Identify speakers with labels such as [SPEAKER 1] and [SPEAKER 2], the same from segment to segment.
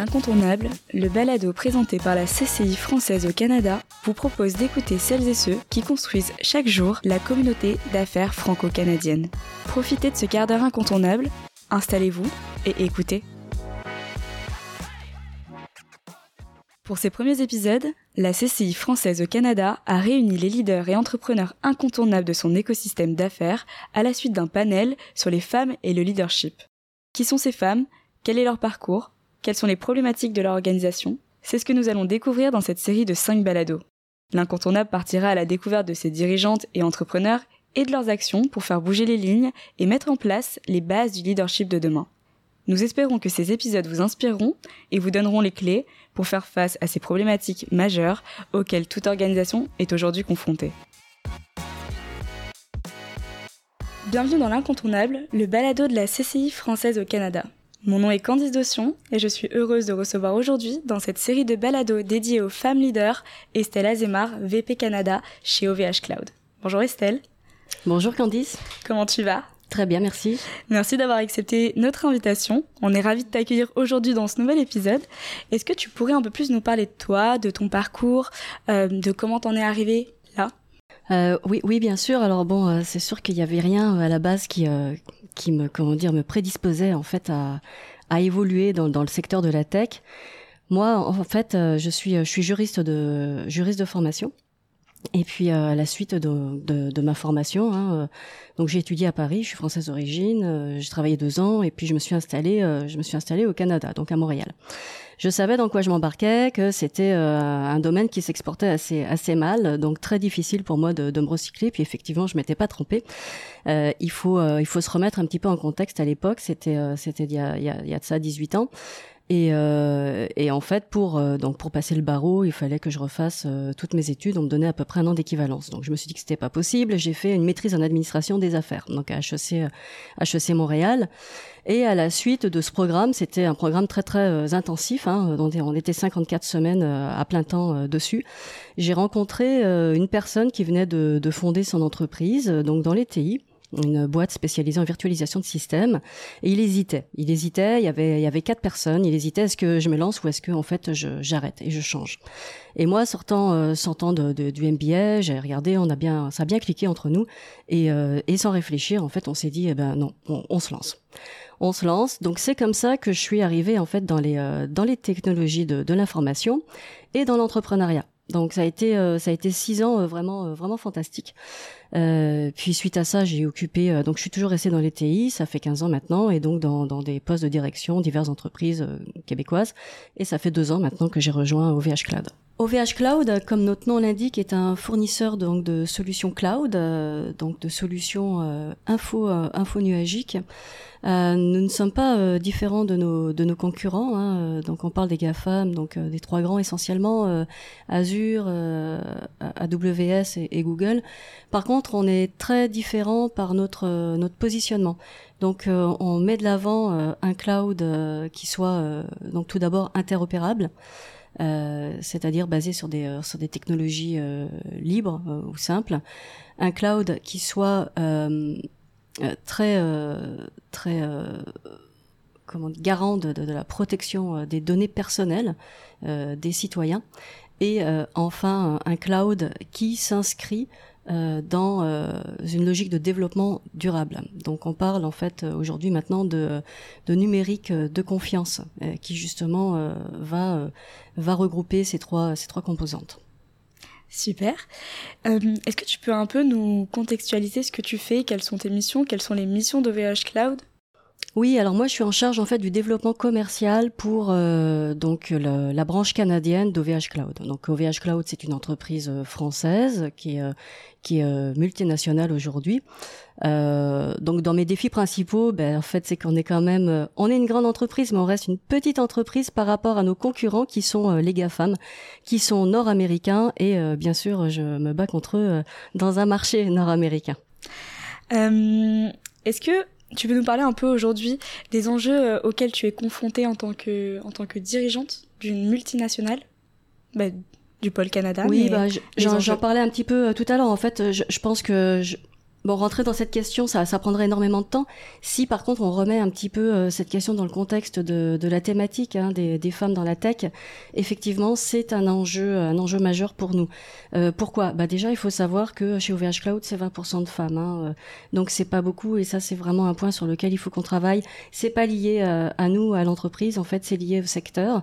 [SPEAKER 1] L'incontournable, le balado présenté par la CCI française au Canada, vous propose d'écouter celles et ceux qui construisent chaque jour la communauté d'affaires franco-canadienne. Profitez de ce quart d'heure incontournable, installez-vous et écoutez. Pour ces premiers épisodes, la CCI française au Canada a réuni les leaders et entrepreneurs incontournables de son écosystème d'affaires à la suite d'un panel sur les femmes et le leadership. Qui sont ces femmes? Quel est leur parcours? Quelles sont les problématiques de leur organisation C'est ce que nous allons découvrir dans cette série de 5 balados. L'incontournable partira à la découverte de ces dirigeantes et entrepreneurs et de leurs actions pour faire bouger les lignes et mettre en place les bases du leadership de demain. Nous espérons que ces épisodes vous inspireront et vous donneront les clés pour faire face à ces problématiques majeures auxquelles toute organisation est aujourd'hui confrontée. Bienvenue dans l'incontournable, le balado de la CCI française au Canada. Mon nom est Candice Dossion et je suis heureuse de recevoir aujourd'hui dans cette série de balados dédiée aux femmes leaders Estelle Azemar, VP Canada chez OVH Cloud. Bonjour Estelle.
[SPEAKER 2] Bonjour Candice.
[SPEAKER 1] Comment tu vas?
[SPEAKER 2] Très bien, merci.
[SPEAKER 1] Merci d'avoir accepté notre invitation. On est ravis de t'accueillir aujourd'hui dans ce nouvel épisode. Est-ce que tu pourrais un peu plus nous parler de toi, de ton parcours, euh, de comment t'en es arrivé là?
[SPEAKER 2] Euh, oui, oui, bien sûr. Alors bon, euh, c'est sûr qu'il n'y avait rien à la base qui, qui me comment dire me prédisposait en fait à, évoluer dans, dans le secteur de la tech. Moi, en fait, euh, je suis je suis juriste de juriste de formation. Et puis euh, à la suite de, de, de ma formation, hein, euh, donc j'ai étudié à Paris, je suis française d'origine, j'ai travaillé deux ans et puis je me suis installée, je me suis installée au Canada, donc à Montréal je savais dans quoi je m'embarquais, que c'était euh, un domaine qui s'exportait assez assez mal, donc très difficile pour moi de, de me recycler. Puis effectivement, je m'étais pas trompée. Euh, il faut euh, il faut se remettre un petit peu en contexte à l'époque. C'était c'était il y a, il y a, il y a de ça 18 ans. Et, euh, et, en fait, pour euh, donc pour passer le barreau, il fallait que je refasse euh, toutes mes études. On me donnait à peu près un an d'équivalence. Donc je me suis dit que c'était pas possible. J'ai fait une maîtrise en administration des affaires, donc à HEC, HEC Montréal. Et à la suite de ce programme, c'était un programme très très intensif. Hein, on était 54 semaines à plein temps dessus. J'ai rencontré une personne qui venait de, de fonder son entreprise, donc dans les TI une boîte spécialisée en virtualisation de systèmes. Et il hésitait. Il hésitait. Il y avait, il y avait quatre personnes. Il hésitait. Est-ce que je me lance ou est-ce que en fait j'arrête et je change. Et moi, sortant, euh, sortant de, du MBA, j'ai regardé. On a bien, ça a bien cliqué entre nous. Et, euh, et sans réfléchir, en fait, on s'est dit, eh ben non, on, se lance. On se lance. Donc c'est comme ça que je suis arrivée en fait dans les euh, dans les technologies de, de l'information et dans l'entrepreneuriat. Donc ça a été ça a été six ans vraiment vraiment fantastique. Euh, puis suite à ça, j'ai occupé, euh, donc je suis toujours restée dans les TI, ça fait 15 ans maintenant, et donc dans, dans des postes de direction, diverses entreprises euh, québécoises. Et ça fait deux ans maintenant que j'ai rejoint OVH Cloud. OVH Cloud, comme notre nom l'indique, est un fournisseur donc de solutions cloud, donc de solutions info info nuagiques. Euh, nous ne sommes pas euh, différents de nos concurrents. Hein, euh, donc on parle des GAFAM, donc des trois grands essentiellement, Azure, AWS et, Google. Par contre, on est très différents par notre notre positionnement. Donc on met de l'avant un cloud qui soit donc tout d'abord interopérable. Euh, c'est-à-dire basé sur des des technologies euh, libres ou simples, un cloud qui soit euh, très euh, très euh, comment garant de, de, la protection des données personnelles des citoyens. Et enfin un cloud qui s'inscrit dans une logique de développement durable. Donc on parle en fait aujourd'hui maintenant de, de numérique de confiance qui justement va va regrouper ces trois ces trois composantes.
[SPEAKER 1] Super. Euh, est-ce que tu peux un peu nous contextualiser ce que tu fais, quelles sont tes missions, quelles sont les missions d'OVH Cloud?
[SPEAKER 2] Oui, alors moi je suis en charge en fait du développement commercial pour euh, donc la branche canadienne d'OVH Cloud. Donc OVH Cloud c'est une entreprise euh, française qui est qui est multinationale aujourd'hui. Euh, donc dans mes défis principaux, ben, en fait c'est qu'on est quand même, on est une grande entreprise, mais on reste une petite entreprise par rapport à nos concurrents qui sont les GAFAM, qui sont nord-américains et bien sûr je me bats contre eux dans un marché nord-américain.
[SPEAKER 1] Est-ce que tu veux nous parler un peu aujourd'hui des enjeux euh, auxquels tu es confrontée en tant que, en tant que dirigeante d'une multinationale? Bah, du pôle Canada
[SPEAKER 2] Oui, bah, j'en parlais un petit peu euh, tout à l'heure. En fait, je, je pense que je, Bon, rentrer dans cette question, ça, prendrait énormément de temps. Si par contre on remet un petit peu euh, cette question dans le contexte de, la thématique hein, des, femmes dans la tech, effectivement, c'est un enjeu, un enjeu majeur pour nous. Euh, pourquoi? Bah déjà, il faut savoir que chez OVH Cloud, c'est 20% de femmes, hein, euh, donc c'est pas beaucoup, et ça c'est vraiment un point sur lequel il faut qu'on travaille. C'est pas lié à, nous, à l'entreprise, en fait, c'est lié au secteur.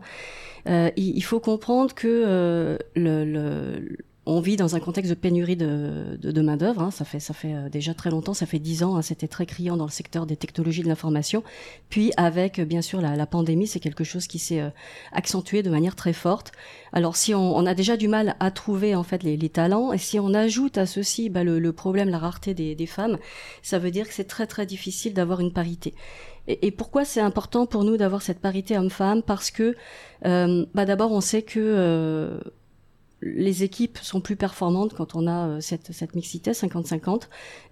[SPEAKER 2] il, faut comprendre que le on vit dans un contexte de pénurie de, main d'œuvre. Hein. Ça fait euh, déjà très longtemps, ça fait dix ans. Hein. C'était très criant dans le secteur des technologies de l'information. Puis avec euh, bien sûr la, pandémie, c'est quelque chose qui s'est euh, accentué de manière très forte. Alors si on, a déjà du mal à trouver en fait les, talents, et si on ajoute à ceci bah, le, le, problème, la rareté des, femmes, ça veut dire que c'est très très difficile d'avoir une parité. Et, pourquoi c'est important pour nous d'avoir cette parité homme-femme? Parce que bah, d'abord on sait que les équipes sont plus performantes quand on a euh, cette, mixité 50-50,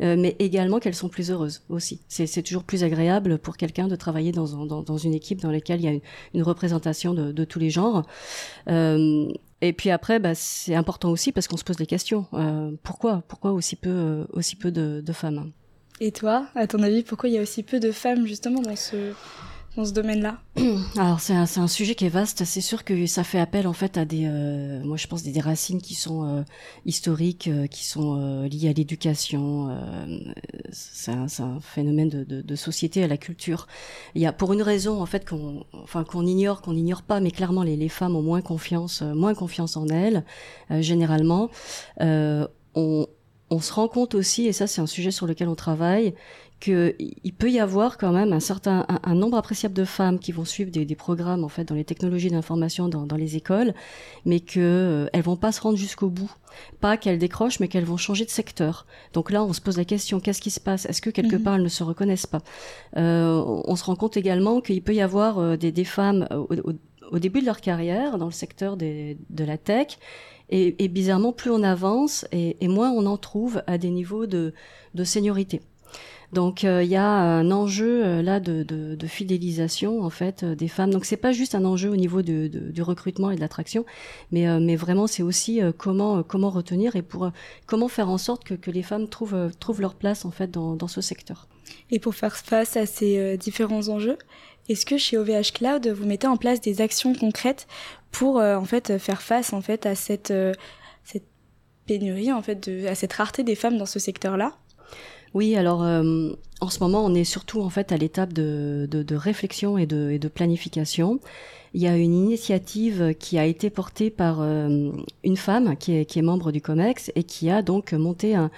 [SPEAKER 2] euh, mais également qu'elles sont plus heureuses aussi. C'est toujours plus agréable pour quelqu'un de travailler dans, une équipe dans laquelle il y a une, représentation de, tous les genres. Euh, et puis après, bah, c'est important aussi parce qu'on se pose des questions. Pourquoi Pourquoi aussi peu, aussi peu de, de femmes?
[SPEAKER 1] Et toi, à ton avis, pourquoi il y a aussi peu de femmes justement dans ce ce domaine-là
[SPEAKER 2] Alors c'est un, sujet qui est vaste. C'est sûr que ça fait appel en fait à des, euh, moi je pense des, racines qui sont euh, historiques, euh, qui sont euh, liées à l'éducation. Euh, c'est un, un, phénomène de, de, de, société, à la culture. Il y a pour une raison en fait qu'on, enfin qu'on ignore, qu'on n'ignore pas, mais clairement les, les, femmes ont moins confiance, moins confiance en elles, généralement. on, on se rend compte aussi, et ça c'est un sujet sur lequel on travaille, qu'il peut y avoir quand même un certain un, un, nombre appréciable de femmes qui vont suivre des, des programmes en fait dans les technologies d'information dans, dans, les écoles, mais que euh, elles vont pas se rendre jusqu'au bout. Pas qu'elles décrochent, mais qu'elles vont changer de secteur. Donc là, on se pose la question qu'est-ce qui se passe? Est-ce que quelque mmh. part elles ne se reconnaissent pas? Euh, On se rend compte également qu'il peut y avoir euh, des, des, femmes au, au, au, début de leur carrière dans le secteur des, de la tech. Et, bizarrement, plus on avance et, moins on en trouve à des niveaux de, de seniorité. Donc il euh, y a un enjeu euh, là de, fidélisation en fait euh, des femmes. Donc c'est pas juste un enjeu au niveau du recrutement et de l'attraction, mais, vraiment c'est aussi comment retenir et pour comment faire en sorte que, les femmes trouvent leur place en fait dans ce secteur.
[SPEAKER 1] Et pour faire face à ces différents enjeux, est-ce que chez OVH Cloud vous mettez en place des actions concrètes pour en fait faire face en fait à cette cette pénurie en fait de, à cette rareté des femmes dans ce secteur-là?
[SPEAKER 2] Oui, alors euh, en ce moment, on est surtout en fait à l'étape de, de, réflexion et de, de, planification. Il y a une initiative qui a été portée par euh, une femme qui est, qui est membre du COMEX et qui a donc monté un,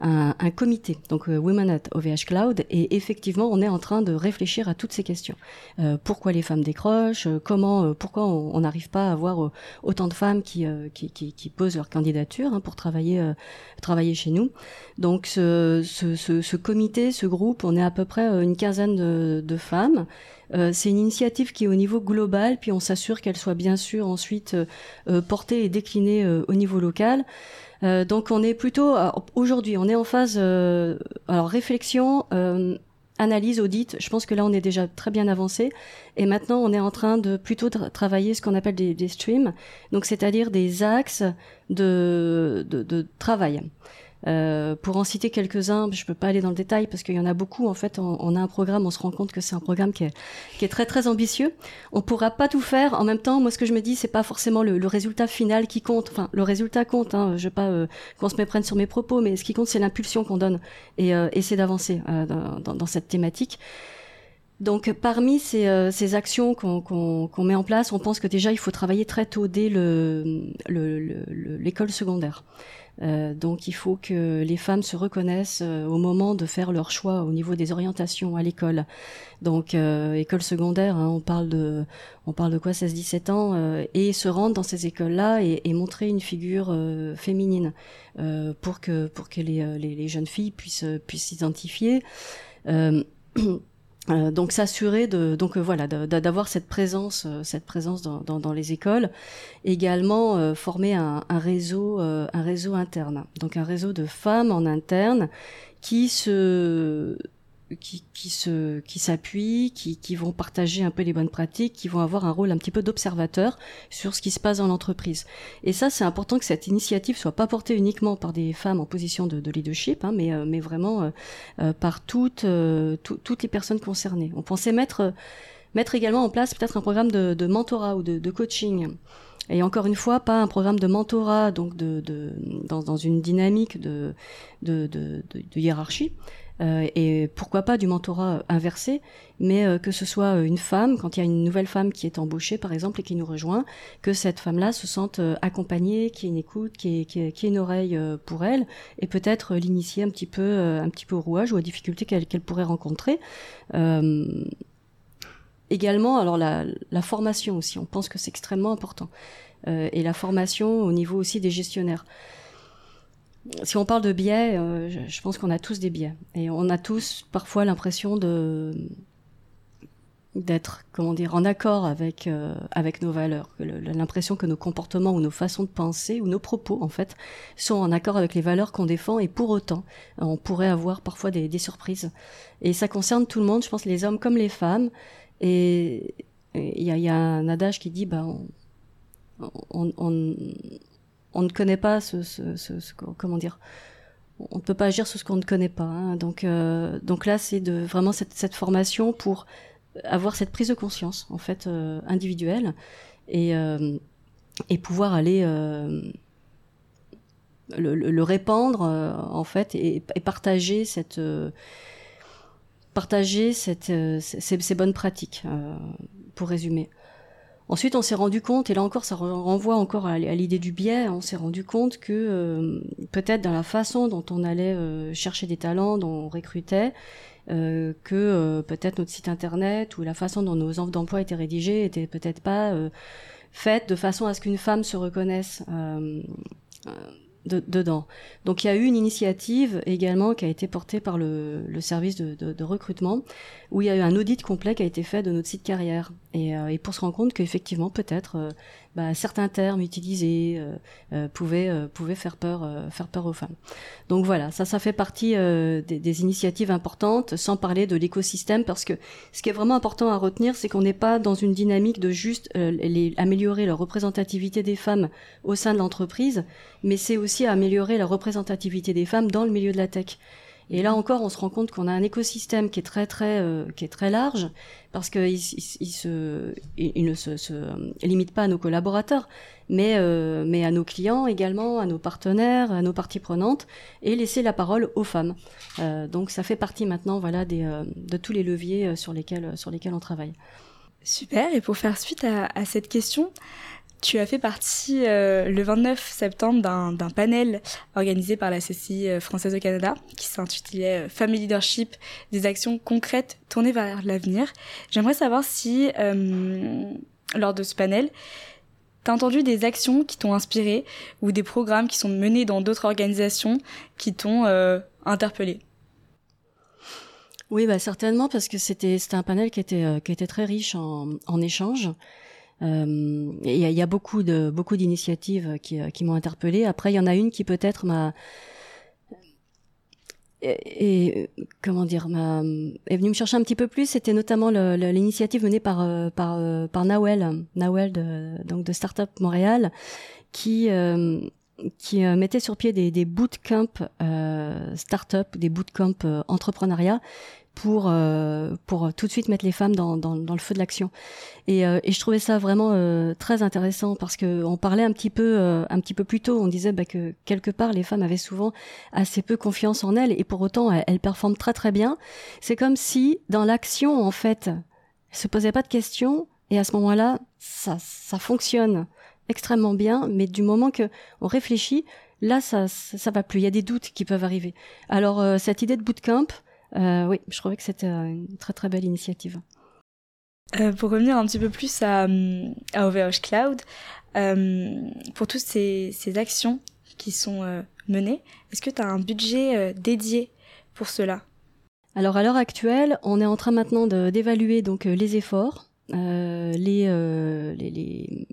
[SPEAKER 2] un, un comité, donc euh, Women at OVH Cloud, et effectivement, on est en train de réfléchir à toutes ces questions. Euh, pourquoi les femmes décrochent euh, Comment Pourquoi on n'arrive pas à avoir autant de femmes qui, qui, qui, qui, posent leur candidature hein, pour travailler travailler chez nous Donc, ce, ce, ce, ce, comité, ce groupe, on est à peu près une quinzaine de, de femmes. Euh, c'est une initiative qui est au niveau global, puis on s'assure qu'elle soit bien sûr ensuite euh, portée et déclinée euh, au niveau local. Euh, donc on est plutôt aujourd'hui, on est en phase euh, alors réflexion, euh, analyse, audit. Je pense que là on est déjà très bien avancé. Et maintenant on est en train de plutôt tra travailler ce qu'on appelle des, des, streams, donc c'est-à-dire des axes de, de, de travail. Euh, pour en citer quelques-uns, je peux pas aller dans le détail parce qu'il y en a beaucoup. En fait, on, a un programme, on se rend compte que c'est un programme qui est, qui est, très très ambitieux. On pourra pas tout faire en même temps. Moi, ce que je me dis, c'est pas forcément le, le, résultat final qui compte. Enfin, le résultat compte. Hein, je veux pas euh, qu'on se méprenne sur mes propos, mais ce qui compte, c'est l'impulsion qu'on donne et euh, essayer d'avancer euh, dans, dans, cette thématique. Donc parmi ces, euh, actions qu'on qu qu met en place, on pense que déjà il faut travailler très tôt dès l'école le, le, secondaire. Euh, donc il faut que les femmes se reconnaissent euh, au moment de faire leur choix au niveau des orientations à l'école. Donc école secondaire, hein, on parle de on parle de quoi 16-17 ans et se rendre dans ces écoles-là et, montrer une figure féminine pour que pour que les, les, les, jeunes filles puissent puissent s'identifier. Euh, donc s'assurer de donc euh, voilà d'avoir cette présence euh, cette présence dans, les écoles. Également former un, un réseau un réseau interne. Donc un réseau de femmes en interne qui se qui, qui se qui s'appuient, qui, qui vont partager un peu les bonnes pratiques, qui vont avoir un rôle un petit peu d'observateur sur ce qui se passe dans l'entreprise. Et ça, c'est important que cette initiative soit pas portée uniquement par des femmes en position de, de leadership, hein, mais mais vraiment par toutes toutes les personnes concernées. On pensait mettre mettre également en place peut-être un programme de, de mentorat ou de, de coaching et encore une fois, pas un programme de mentorat, donc de, de dans, dans, une dynamique de, de, de, hiérarchie, euh, et pourquoi pas du mentorat inversé, mais euh, que ce soit une femme, quand il y a une nouvelle femme qui est embauchée, par exemple, et qui nous rejoint, que cette femme-là se sente euh, accompagnée, qui ait une écoute, qui ait, qui ait, une oreille euh, pour elle, et peut-être l'initier un petit peu, un petit peu au rouage ou aux difficultés qu'elle qu'elle pourrait rencontrer. Euh, également, alors la, la, formation aussi, on pense que c'est extrêmement important. Euh, et la formation au niveau aussi des gestionnaires. Si on parle de biais, euh, je, pense qu'on a tous des biais. Et on a tous parfois l'impression de d'être comment dire en accord avec euh, avec nos valeurs. L'impression que nos comportements ou nos façons de penser ou nos propos en fait sont en accord avec les valeurs qu'on défend et pour autant on pourrait avoir parfois des, surprises. Et ça concerne tout le monde je pense les hommes comme les femmes. Et il y a, un adage qui dit, bah, on, on, on ne connaît pas ce, comment dire, on ne peut pas agir sur ce qu'on ne connaît pas. Hein. Donc, euh, donc là, c'est vraiment cette, formation pour avoir cette prise de conscience en fait euh, individuelle et euh, et pouvoir aller le, répandre en fait et, partager cette partager cette, ces, bonnes pratiques, pour résumer. Ensuite, on s'est rendu compte, et là encore, ça renvoie encore à, l'idée du biais, on s'est rendu compte que euh, peut-être dans la façon dont on allait euh, chercher des talents, dont on recrutait, euh, que peut-être notre site internet ou la façon dont nos offres d'emploi étaient rédigées était peut-être pas faite de façon à ce qu'une femme se reconnaisse de, dedans. Donc il y a eu une initiative également qui a été portée par le, service de, recrutement, où il y a eu un audit complet qui a été fait de notre site carrière. Et, euh, pour se rendre compte qu'effectivement, peut-être, euh, bah, certains termes utilisés euh, euh pouvaient, euh, pouvaient faire, peur, faire peur aux femmes. Donc voilà, ça, ça fait partie des, initiatives importantes, sans parler de l'écosystème, parce que ce qui est vraiment important à retenir, c'est qu'on n'est pas dans une dynamique de juste améliorer la représentativité des femmes au sein de l'entreprise, mais c'est aussi améliorer la représentativité des femmes dans le milieu de la tech. Et là encore, on se rend compte qu'on a un écosystème qui est très très euh, qui est très large parce qu'il il, il, se il, ne se, se, limite pas à nos collaborateurs, mais euh, mais à nos clients également, à nos partenaires, à nos parties prenantes, et laisser la parole aux femmes. Euh, donc ça fait partie maintenant voilà des euh, de tous les leviers euh, sur lesquels sur lesquels on travaille.
[SPEAKER 1] Super. Et pour faire suite à, à cette question, tu as fait partie euh, le 29 septembre d'un panel organisé par la CCI euh, française au Canada qui s'intitulait euh, Family Leadership, des actions concrètes tournées vers l'avenir. J'aimerais savoir si, lors de ce panel, tu as entendu des actions qui t'ont inspiré ou des programmes qui sont menés dans d'autres organisations qui t'ont interpellé?
[SPEAKER 2] Oui, bah certainement parce que c'était un panel qui était qui était très riche en, en échanges. Euh, il y, a beaucoup de beaucoup d'initiatives qui, qui m'ont interpellée. Après, il y en a une qui peut-être m'a et, comment dire est venue me chercher un petit peu plus. C'était notamment l'initiative menée par euh, par euh, par Nawel, Nawel de, donc de Startup Montréal, qui euh, qui euh, mettait sur pied des, des bootcamps euh, start-up, des bootcamps euh, entrepreneuriat pour euh, pour tout de suite mettre les femmes dans, dans, dans le feu de l'action. Et, euh, et, je trouvais ça vraiment euh, très intéressant parce que on parlait un petit peu euh, un petit peu plus tôt. On disait bah, que quelque part les femmes avaient souvent assez peu confiance en elles et pour autant elles, performent très très bien. C'est comme si dans l'action en fait se posaient pas de questions et à ce moment-là ça ça fonctionne extrêmement bien. Mais du moment que on réfléchit là ça, ça, ça va plus. Il y a des doutes qui peuvent arriver. Alors euh, cette idée de bootcamp oui, je trouvais que c'était une très très belle initiative.
[SPEAKER 1] Euh, pour revenir un petit peu plus à, à OVH Cloud, euh, pour toutes ces, ces, actions qui sont euh, menées, est-ce que tu as un budget euh, dédié pour cela?
[SPEAKER 2] Alors à l'heure actuelle, on est en train maintenant d'évaluer donc euh, les efforts les, les, les,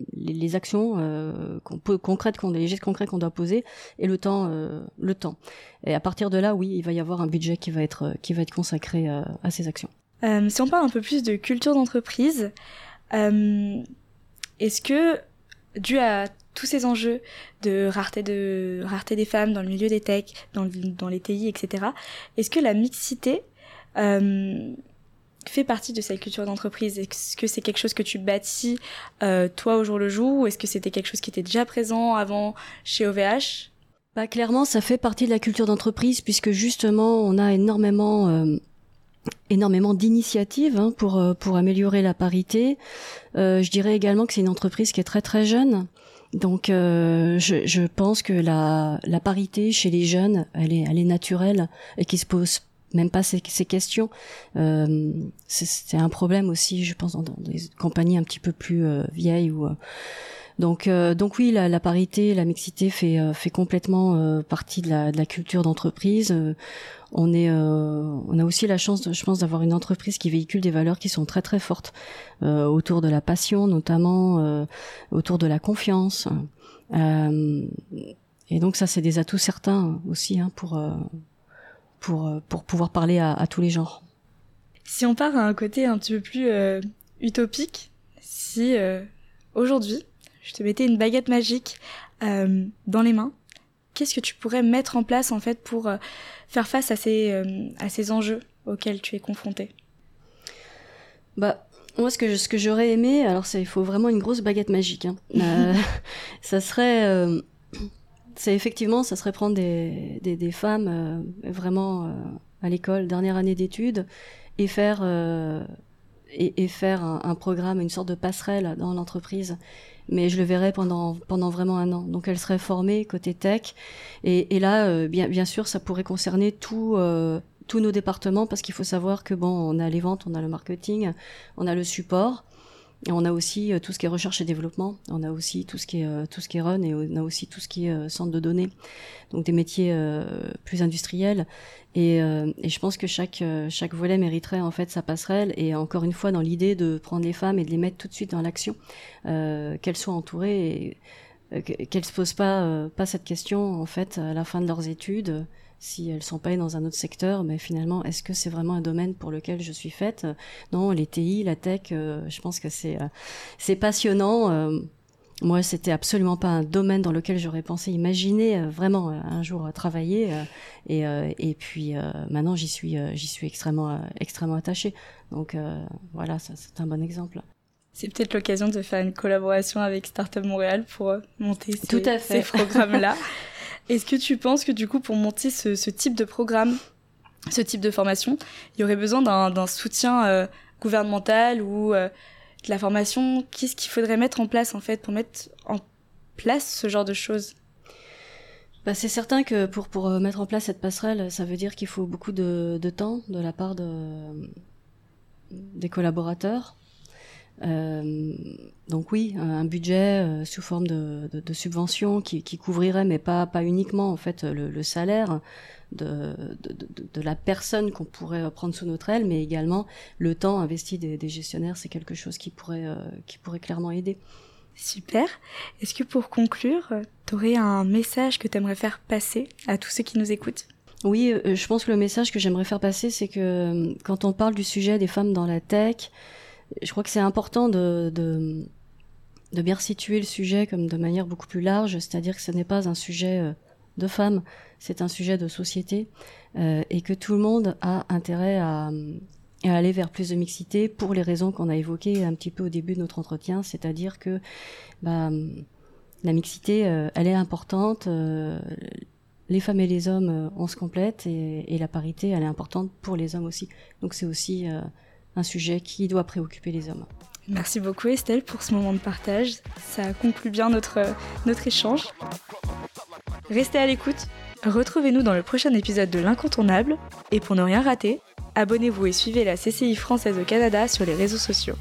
[SPEAKER 2] actions qu'on peut, concrètes, qu'on, les gestes concrets qu'on doit poser, et le temps, le temps. Et à partir de là, oui, il va y avoir un budget qui va être, qui va être consacré à ces actions.
[SPEAKER 1] si on parle un peu plus de culture d'entreprise, est-ce que, dû à tous ces enjeux de rareté, de rareté des femmes dans le milieu des techs, dans, dans les TI, etc., est-ce que la mixité euh, fait partie de cette culture d'entreprise? Est-ce que c'est quelque chose que tu bâtis euh, toi au jour le jour ou est-ce que c'était quelque chose qui était déjà présent avant chez OVH
[SPEAKER 2] bah, Clairement, ça fait partie de la culture d'entreprise puisque justement, on a énormément... Euh, énormément d'initiatives hein, pour pour améliorer la parité. je dirais également que c'est une entreprise qui est très très jeune. Donc, euh, je, je, pense que la, la, parité chez les jeunes, elle est, elle est naturelle et qui se pose même pas ces, questions. Euh, c'est un problème aussi, je pense, dans, des compagnies un petit peu plus euh, vieilles. Euh, donc, donc oui, la, parité, la mixité fait, fait complètement partie de la, culture d'entreprise on est, on a aussi la chance, je pense, d'avoir une entreprise qui véhicule des valeurs qui sont très très fortes autour de la passion, notamment autour de la confiance. et donc ça, c'est des atouts certains aussi hein, pour pour pour pouvoir parler à, à, tous les genres.
[SPEAKER 1] Si on part à un côté un petit peu plus utopique, si aujourd'hui je te mettais une baguette magique dans les mains qu'est-ce que tu pourrais mettre en place en fait pour euh, faire face à ces, euh, à ces enjeux auxquels tu es confronté
[SPEAKER 2] Bah moi ce que ce que j'aurais aimé, alors il faut vraiment une grosse baguette magique. Hein. Euh, ça serait c'est effectivement ça serait prendre des, des, des femmes vraiment à l'école dernière année d'études et faire et, et, faire un, un, programme, une sorte de passerelle dans l'entreprise mais je le verrai pendant pendant vraiment un an. Donc elle serait formée côté tech, et, et là, euh, bien bien sûr, ça pourrait concerner tout. Euh, tous nos départements parce qu'il faut savoir que bon on a les ventes on a le marketing on a le support on a aussi euh, tout ce qui est recherche et développement, on a aussi tout ce qui est euh, tout ce qui est run et on a aussi tout ce qui est euh, centre de données, donc des métiers plus industriels. Et, je pense que chaque chaque volet mériterait en fait sa passerelle. Et encore une fois dans l'idée de prendre les femmes et de les mettre tout de suite dans l'action, qu'elles soient entourées et qu'elles se posent pas pas cette question en fait à la fin de leurs études si elles sont pas dans un autre secteur, mais finalement, est-ce que c'est vraiment un domaine pour lequel je suis faite? Non, les TI, la tech, euh, je pense que c'est euh, c'est passionnant. Euh, moi, c'était absolument pas un domaine dans lequel j'aurais pensé imaginer vraiment un jour travailler. et, et puis maintenant, j'y suis j'y suis extrêmement extrêmement attachée. Donc voilà, c'est un bon exemple.
[SPEAKER 1] C'est peut-être l'occasion de faire une collaboration avec Startup Montréal pour monter ces, ces programmes-là. Est-ce que tu penses que du coup, pour monter ce, type de programme, ce type de formation, il y aurait besoin d'un soutien euh, gouvernemental ou euh, de la formation? Qu'est-ce qu'il faudrait mettre en place en fait pour mettre en place ce genre de choses?
[SPEAKER 2] Bah, c'est certain que pour, euh, mettre en place cette passerelle, ça veut dire qu'il faut beaucoup de, temps de la part de, des collaborateurs. Euh, donc oui, un budget euh, sous forme de, de, de subvention qui, qui, couvrirait, mais pas, pas uniquement en fait le, le salaire de, de, la personne qu'on pourrait prendre sous notre aile, mais également le temps investi des, des gestionnaires, c'est quelque chose qui pourrait, euh, qui pourrait clairement aider.
[SPEAKER 1] Super. Est-ce que pour conclure, tu aurais un message que tu aimerais faire passer à tous ceux qui nous écoutent?
[SPEAKER 2] Oui, je pense que le message que j'aimerais faire passer, c'est que quand on parle du sujet des femmes dans la tech, je crois que c'est important de, de, bien situer le sujet comme de manière beaucoup plus large, c'est-à-dire que ce n'est pas un sujet euh, de femmes, c'est un sujet de société, euh, et que tout le monde a intérêt à, aller vers plus de mixité pour les raisons qu'on a évoquées un petit peu au début de notre entretien, c'est-à-dire que bah, la mixité, euh, elle est importante. Les femmes et les hommes, on se complète et, et, la parité, elle est importante pour les hommes aussi. Donc c'est aussi un sujet qui doit préoccuper les hommes.
[SPEAKER 1] Merci beaucoup Estelle pour ce moment de partage. Ça conclut bien notre, échange. Restez à l'écoute. Retrouvez-nous dans le prochain épisode de L'Incontournable. Et pour ne rien rater, abonnez-vous et suivez la CCI française au Canada sur les réseaux sociaux.